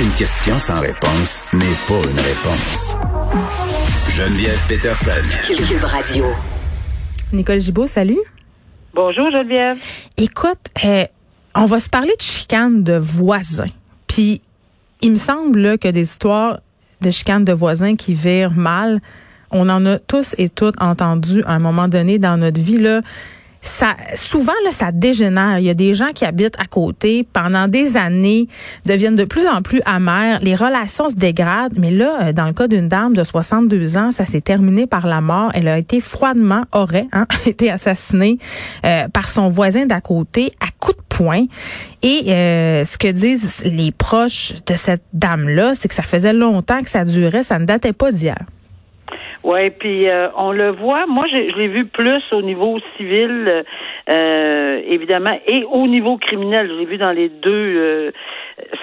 Une question sans réponse n'est pas une réponse. Geneviève Peterson. Cube Radio. Nicole Gibault, salut. Bonjour Geneviève. Écoute, euh, on va se parler de chicane de voisins. Puis, il me semble là, que des histoires de chicane de voisins qui virent mal, on en a tous et toutes entendu à un moment donné dans notre vie. Là ça souvent là ça dégénère. Il y a des gens qui habitent à côté pendant des années deviennent de plus en plus amères, les relations se dégradent, mais là euh, dans le cas d'une dame de 62 ans, ça s'est terminé par la mort. Elle a été froidement aurait hein, été assassinée euh, par son voisin d'à côté à coups de poing. Et euh, ce que disent les proches de cette dame là, c'est que ça faisait longtemps que ça durait, ça ne datait pas d'hier. Oui, puis euh, on le voit. Moi, je l'ai vu plus au niveau civil, euh, évidemment, et au niveau criminel. Je l'ai vu dans les deux euh,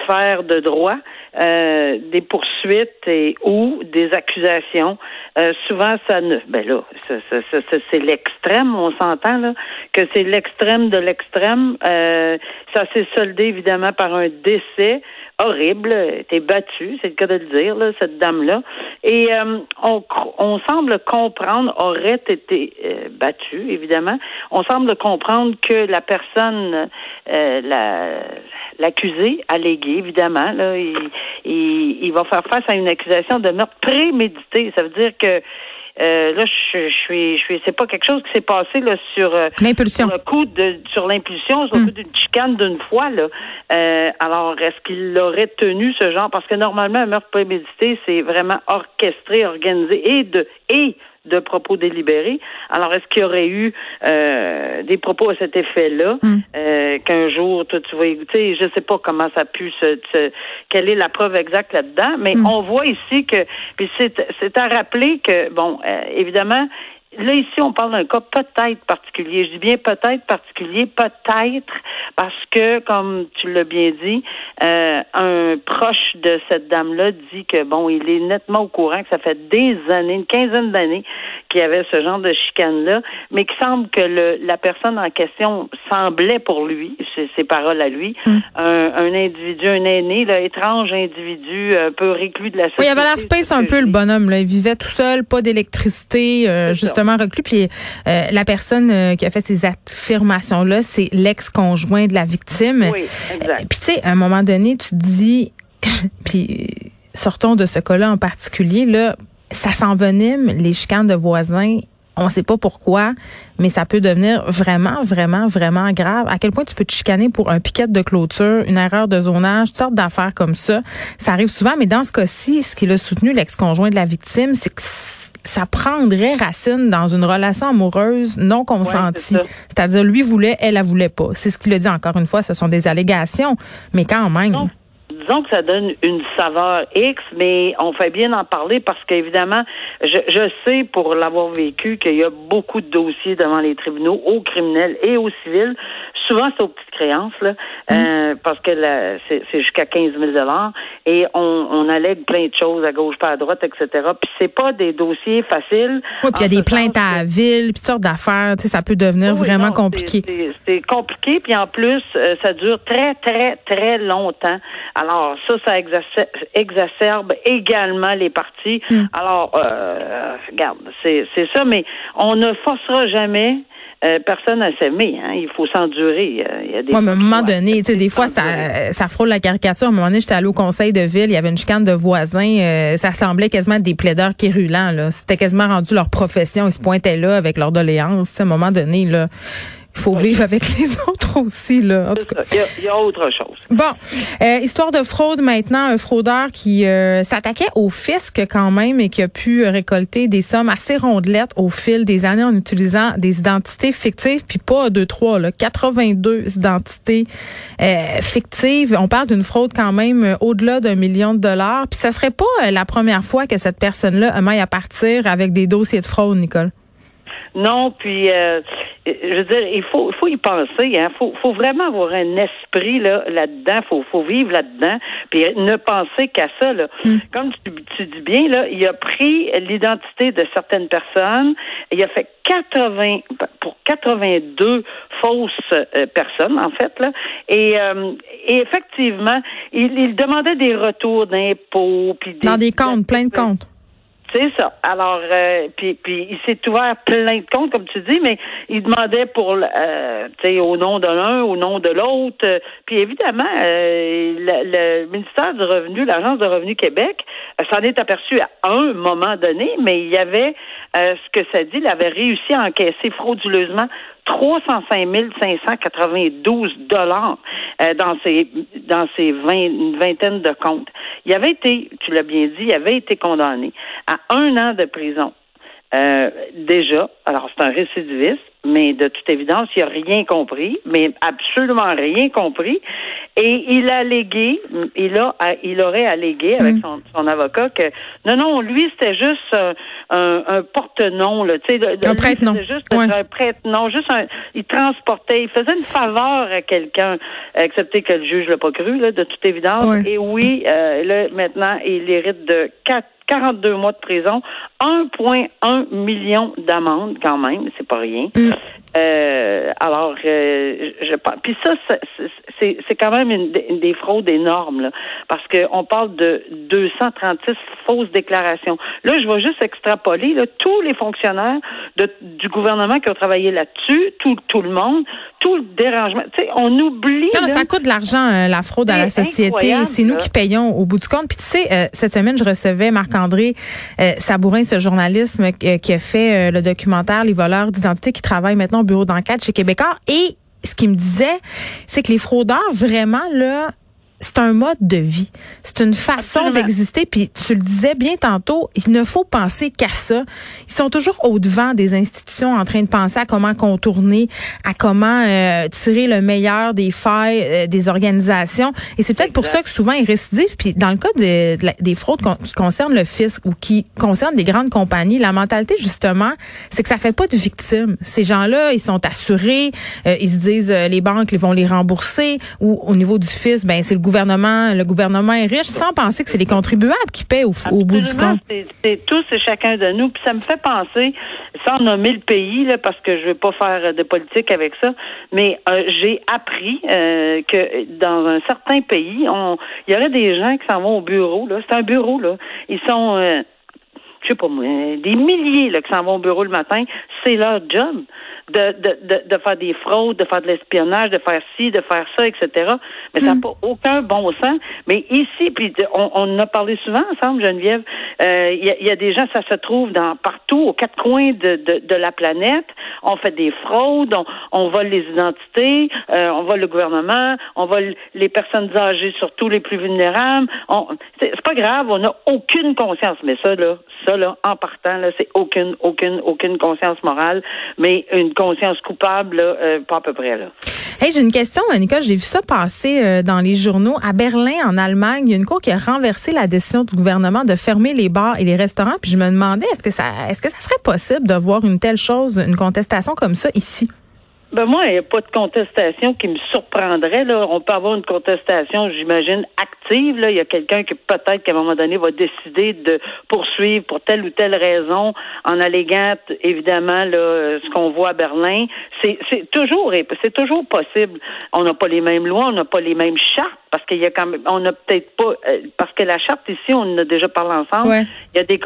sphères de droit. des poursuites et ou des accusations. souvent, ça ne. Ben là, c'est l'extrême. On s'entend là que c'est l'extrême de l'extrême. ça s'est soldé évidemment par un décès horrible, était battue, c'est le cas de le dire, là, cette dame-là. Et euh, on, on semble comprendre, aurait été euh, battue, évidemment. On semble comprendre que la personne, euh, la, l'accusé, allégué, évidemment, là, il, il, il va faire face à une accusation de meurtre prémédité. Ça veut dire que euh, là, je, suis, je suis, c'est pas quelque chose qui s'est passé là sur, euh, l'impulsion. sur le coup de, sur l'impulsion, sur le coup hmm. d'une chicane d'une fois là. Euh, alors, est-ce qu'il aurait tenu ce genre? Parce que normalement, un meurtre prémédité, c'est vraiment orchestré, organisé et de et de propos délibérés. Alors, est-ce qu'il y aurait eu euh, des propos à cet effet-là hmm. euh, qu'un jour, toi, tu vas écouter? Je ne sais pas comment ça a pu se, quelle est la preuve exacte là-dedans, mais hmm. on voit ici que, puis c'est à rappeler que, bon, euh, évidemment, Là, ici, on parle d'un cas peut-être particulier. Je dis bien peut-être particulier, peut-être parce que, comme tu l'as bien dit, euh, un proche de cette dame-là dit que, bon, il est nettement au courant que ça fait des années, une quinzaine d'années qu'il y avait ce genre de chicane-là, mais qu'il semble que le, la personne en question semblait pour lui, c'est ses paroles à lui, hmm. un, un, individu, un aîné, là, étrange individu, un peu réclus de la société. Oui, il avait l'air space un peu, le bonhomme. Là. Il vivait tout seul, pas d'électricité, euh, justement reclus. Puis euh, la personne euh, qui a fait ces affirmations-là, c'est l'ex-conjoint de la victime. Oui, exact. Euh, puis tu sais, à un moment donné, tu te dis, puis sortons de ce cas-là en particulier, là, ça s'envenime, les chicanes de voisins. On ne sait pas pourquoi, mais ça peut devenir vraiment, vraiment, vraiment grave. À quel point tu peux te chicaner pour un piquet de clôture, une erreur de zonage, toutes sortes d'affaires comme ça. Ça arrive souvent, mais dans ce cas-ci, ce qu'il a soutenu l'ex-conjoint de la victime, c'est que ça prendrait racine dans une relation amoureuse non consentie. C'est-à-dire, lui voulait, elle la voulait pas. C'est ce qu'il a dit encore une fois. Ce sont des allégations, mais quand même. Disons que ça donne une saveur X, mais on fait bien en parler parce qu'évidemment, je, je sais pour l'avoir vécu qu'il y a beaucoup de dossiers devant les tribunaux, au criminel et au civil, souvent c'est aux petites créances là, mm. euh, parce que c'est, jusqu'à 15 000 et on, on allègue plein de choses à gauche pas à droite, etc. Puis c'est pas des dossiers faciles. Oui, puis il y a des plaintes à la ville, puis toutes sortes d'affaires, tu sais, ça peut devenir vraiment compliqué. C'est, compliqué, puis en plus euh, ça dure très très très longtemps. Alors ça, ça exacerbe, également les parties. Mm. Alors euh, regarde, c'est, ça, mais on ne forcera jamais euh, personne à s'aimer. Hein. Il faut s'endurer. Euh, il y a des à un moment donné, tu sais, des fois, ça, ça frôle la caricature. À un moment donné, j'étais allée au conseil de ville, il y avait une chicane de voisins. Euh, ça semblait quasiment des plaideurs quérulents. C'était quasiment rendu leur profession. Ils se pointaient là avec leur doléance. À un moment donné, là, faut vivre avec les autres aussi, là. En tout cas. Il, y a, autre chose. Bon, euh, histoire de fraude maintenant, un fraudeur qui euh, s'attaquait au fisc quand même et qui a pu récolter des sommes assez rondelettes au fil des années en utilisant des identités fictives, puis pas deux, trois, là, 82 identités euh, fictives. On parle d'une fraude quand même au-delà d'un million de dollars. Puis ça serait pas la première fois que cette personne-là maille à partir avec des dossiers de fraude, Nicole? Non, puis euh, je veux dire, il faut, faut y penser. Il hein. faut, faut vraiment avoir un esprit là là-dedans. Faut, faut vivre là-dedans. Puis ne penser qu'à ça. Là. Hmm. Comme tu, tu, dis bien là, il a pris l'identité de certaines personnes. Il a fait 80 pour 82 fausses euh, personnes en fait là. Et, euh, et effectivement, il, il, demandait des retours d'impôts puis dans des comptes, plein de comptes. C'est ça. Alors, euh, puis, puis il s'est ouvert plein de comptes, comme tu dis, mais il demandait pour, euh, tu sais, au nom de l'un, au nom de l'autre. Puis évidemment, euh, le, ministère du Revenu, l'Agence de Revenu Québec, s'en est aperçu à un moment donné, mais il y avait ce que ça dit, il avait réussi à encaisser frauduleusement 305 592 dollars euh, dans ces dans ces vingtaine de comptes. Il avait été, tu l'as bien dit, il avait été condamné à un an de prison. Euh, déjà, alors c'est un récidiviste, mais de toute évidence, il n'a rien compris, mais absolument rien compris. Et il a allégué, il a, il aurait allégué avec mm. son, son avocat que non, non, lui c'était juste un, un porte-nom, là, tu sais, un prête-nom, juste un prête-nom, juste un, il transportait, il faisait une faveur à quelqu'un, excepté que le juge l'a pas cru, là, de toute évidence. Et oui, euh, là maintenant, il hérite de quatre 42 mois de prison, 1,1 million d'amendes quand même, c'est pas rien. Mm. Euh, alors, euh, je. Puis ça, c'est quand même une, des fraudes énormes, là, parce qu'on parle de 236 fausses déclarations. Là, je vais juste extrapoler là, tous les fonctionnaires de, du gouvernement qui ont travaillé là-dessus, tout, tout le monde, tout le dérangement. Tu sais, on oublie. Non, ça coûte de l'argent, euh, la fraude à la société. C'est nous qui payons au bout du compte. Puis tu sais, euh, cette semaine, je recevais Marc-André Sabourin, ce journalisme qui a fait le documentaire Les voleurs d'identité, qui travaille maintenant au bureau d'enquête chez Québécois. Et ce qu'il me disait, c'est que les fraudeurs, vraiment, là, c'est un mode de vie. C'est une façon d'exister. Puis tu le disais bien tantôt, il ne faut penser qu'à ça. Ils sont toujours au devant des institutions en train de penser à comment contourner, à comment euh, tirer le meilleur des failles euh, des organisations. Et c'est peut-être pour ça que souvent ils récidivent. Puis dans le cas des fraudes qui concernent le fisc ou qui concernent des grandes compagnies, la mentalité justement, c'est que ça fait pas de victimes. Ces gens-là, ils sont assurés, euh, ils se disent les banques ils vont les rembourser ou au niveau du fisc, ben c'est le gouvernement, le gouvernement est riche, sans penser que c'est les contribuables qui paient au, bout du compte. C'est tous et chacun de nous. Puis ça me fait penser, sans nommer le pays, là, parce que je ne veux pas faire de politique avec ça, mais euh, j'ai appris euh, que dans un certain pays, il y aurait des gens qui s'en vont au bureau. Là, c'est un bureau là. Ils sont euh, je sais pas moi, des milliers là, qui s'en vont au bureau le matin, c'est leur job de, de, de, faire des fraudes, de faire de l'espionnage, de faire ci, de faire ça, etc. Mais ça n'a mm. pas aucun bon sens. Mais ici, puis on, on en a parlé souvent ensemble, Geneviève, euh, il y, a, des gens, ça se trouve dans partout, aux quatre coins de, de, de la planète. On fait des fraudes, on, on vole les identités, euh, on vole le gouvernement, on vole les personnes âgées, surtout les plus vulnérables. C'est pas grave, on n'a aucune conscience. Mais ça, là, ça, là, en partant, là, c'est aucune, aucune, aucune conscience morale, mais une conscience coupable, euh, pas à peu près. Là. Hey, j'ai une question, Nicole. J'ai vu ça passer euh, dans les journaux. À Berlin, en Allemagne, il y a une cour qui a renversé la décision du gouvernement de fermer les bars et les restaurants. Puis je me demandais, est-ce que ça, est-ce que ça serait possible de voir une telle chose, une contestation comme ça ici? Ben moi, il n'y a pas de contestation qui me surprendrait. Là. On peut avoir une contestation, j'imagine, active. Là. Il y a quelqu'un qui peut-être qu'à un moment donné va décider de poursuivre pour telle ou telle raison en alléguant évidemment là, ce qu'on voit à Berlin. C'est, c'est toujours c'est toujours possible. On n'a pas les mêmes lois, on n'a pas les mêmes chartes parce qu'il y a quand même on n'a peut-être pas euh, parce que la charte ici, on en a déjà parlé ensemble. Il y a des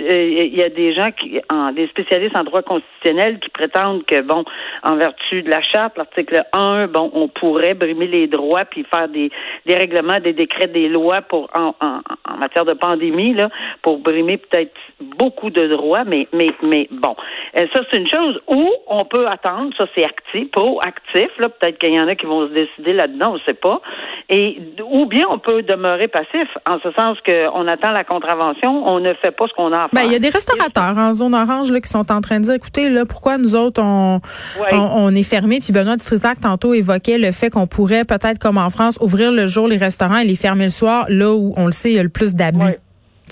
euh, il y a des gens qui en, des spécialistes en droit constitutionnel qui prétendent que bon, en vertu de la charte, l'article 1, bon, on pourrait brimer les droits puis faire des, des règlements, des décrets, des lois pour en, en, en matière de pandémie, là, pour brimer peut-être beaucoup de droits, mais mais mais bon. Euh, ça, c'est une chose. Ou on peut attendre, ça c'est actif, proactif, là, peut-être qu'il y en a qui vont se décider là-dedans, on ne sait pas. Et ou bien on peut demeurer passif, en ce sens qu'on attend la contravention, on ne fait pas ce qu'on a à ben, faire. il y a des restaurateurs en zone orange là, qui sont en train de dire, écoutez, là, pourquoi nous autres, on, on, est fermés? Puis Benoît Dutrisac, tantôt, évoquait le fait qu'on pourrait peut-être, comme en France, ouvrir le jour les restaurants et les fermer le soir, là où, on le sait, il y a le plus d'abus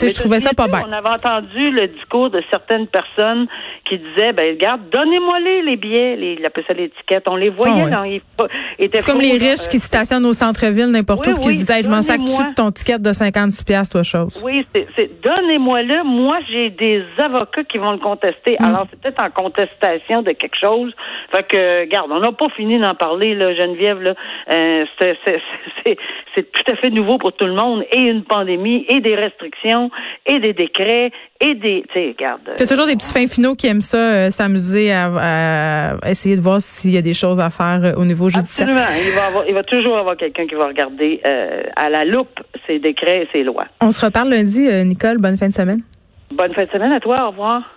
sais, je trouvais ça pas bien. On avait entendu le discours de certaines personnes qui disaient, ben regarde, donnez-moi les les billets, les, ils appelaient ça l'étiquette. On les voyait ah C'est comme les riches qui stationnent au centre-ville n'importe où, qui se disaient, je m'en sac dessus de ton ticket de 56 pièces toi chose? Oui, c'est donnez-moi-le. Moi, j'ai des avocats qui vont le contester. Mm. Alors, c'est peut-être en contestation de quelque chose. Fait que, regarde, on n'a pas fini d'en parler, là, Geneviève. Là. Euh, c'est tout à fait nouveau pour tout le monde. Et une pandémie, et des restrictions et des décrets et des. Tu sais, regarde. Il y a toujours des petits fins finaux qui aiment ça, euh, s'amuser à, essayer de voir s'il y a des choses à faire euh, au niveau judiciaire. Absolument. Il va, toujours avoir quelqu'un qui va regarder euh, à la loupe ces décrets et ces lois. On se reparle lundi, Nicole. Bonne fin de semaine. Bonne fin de semaine à toi. Au revoir.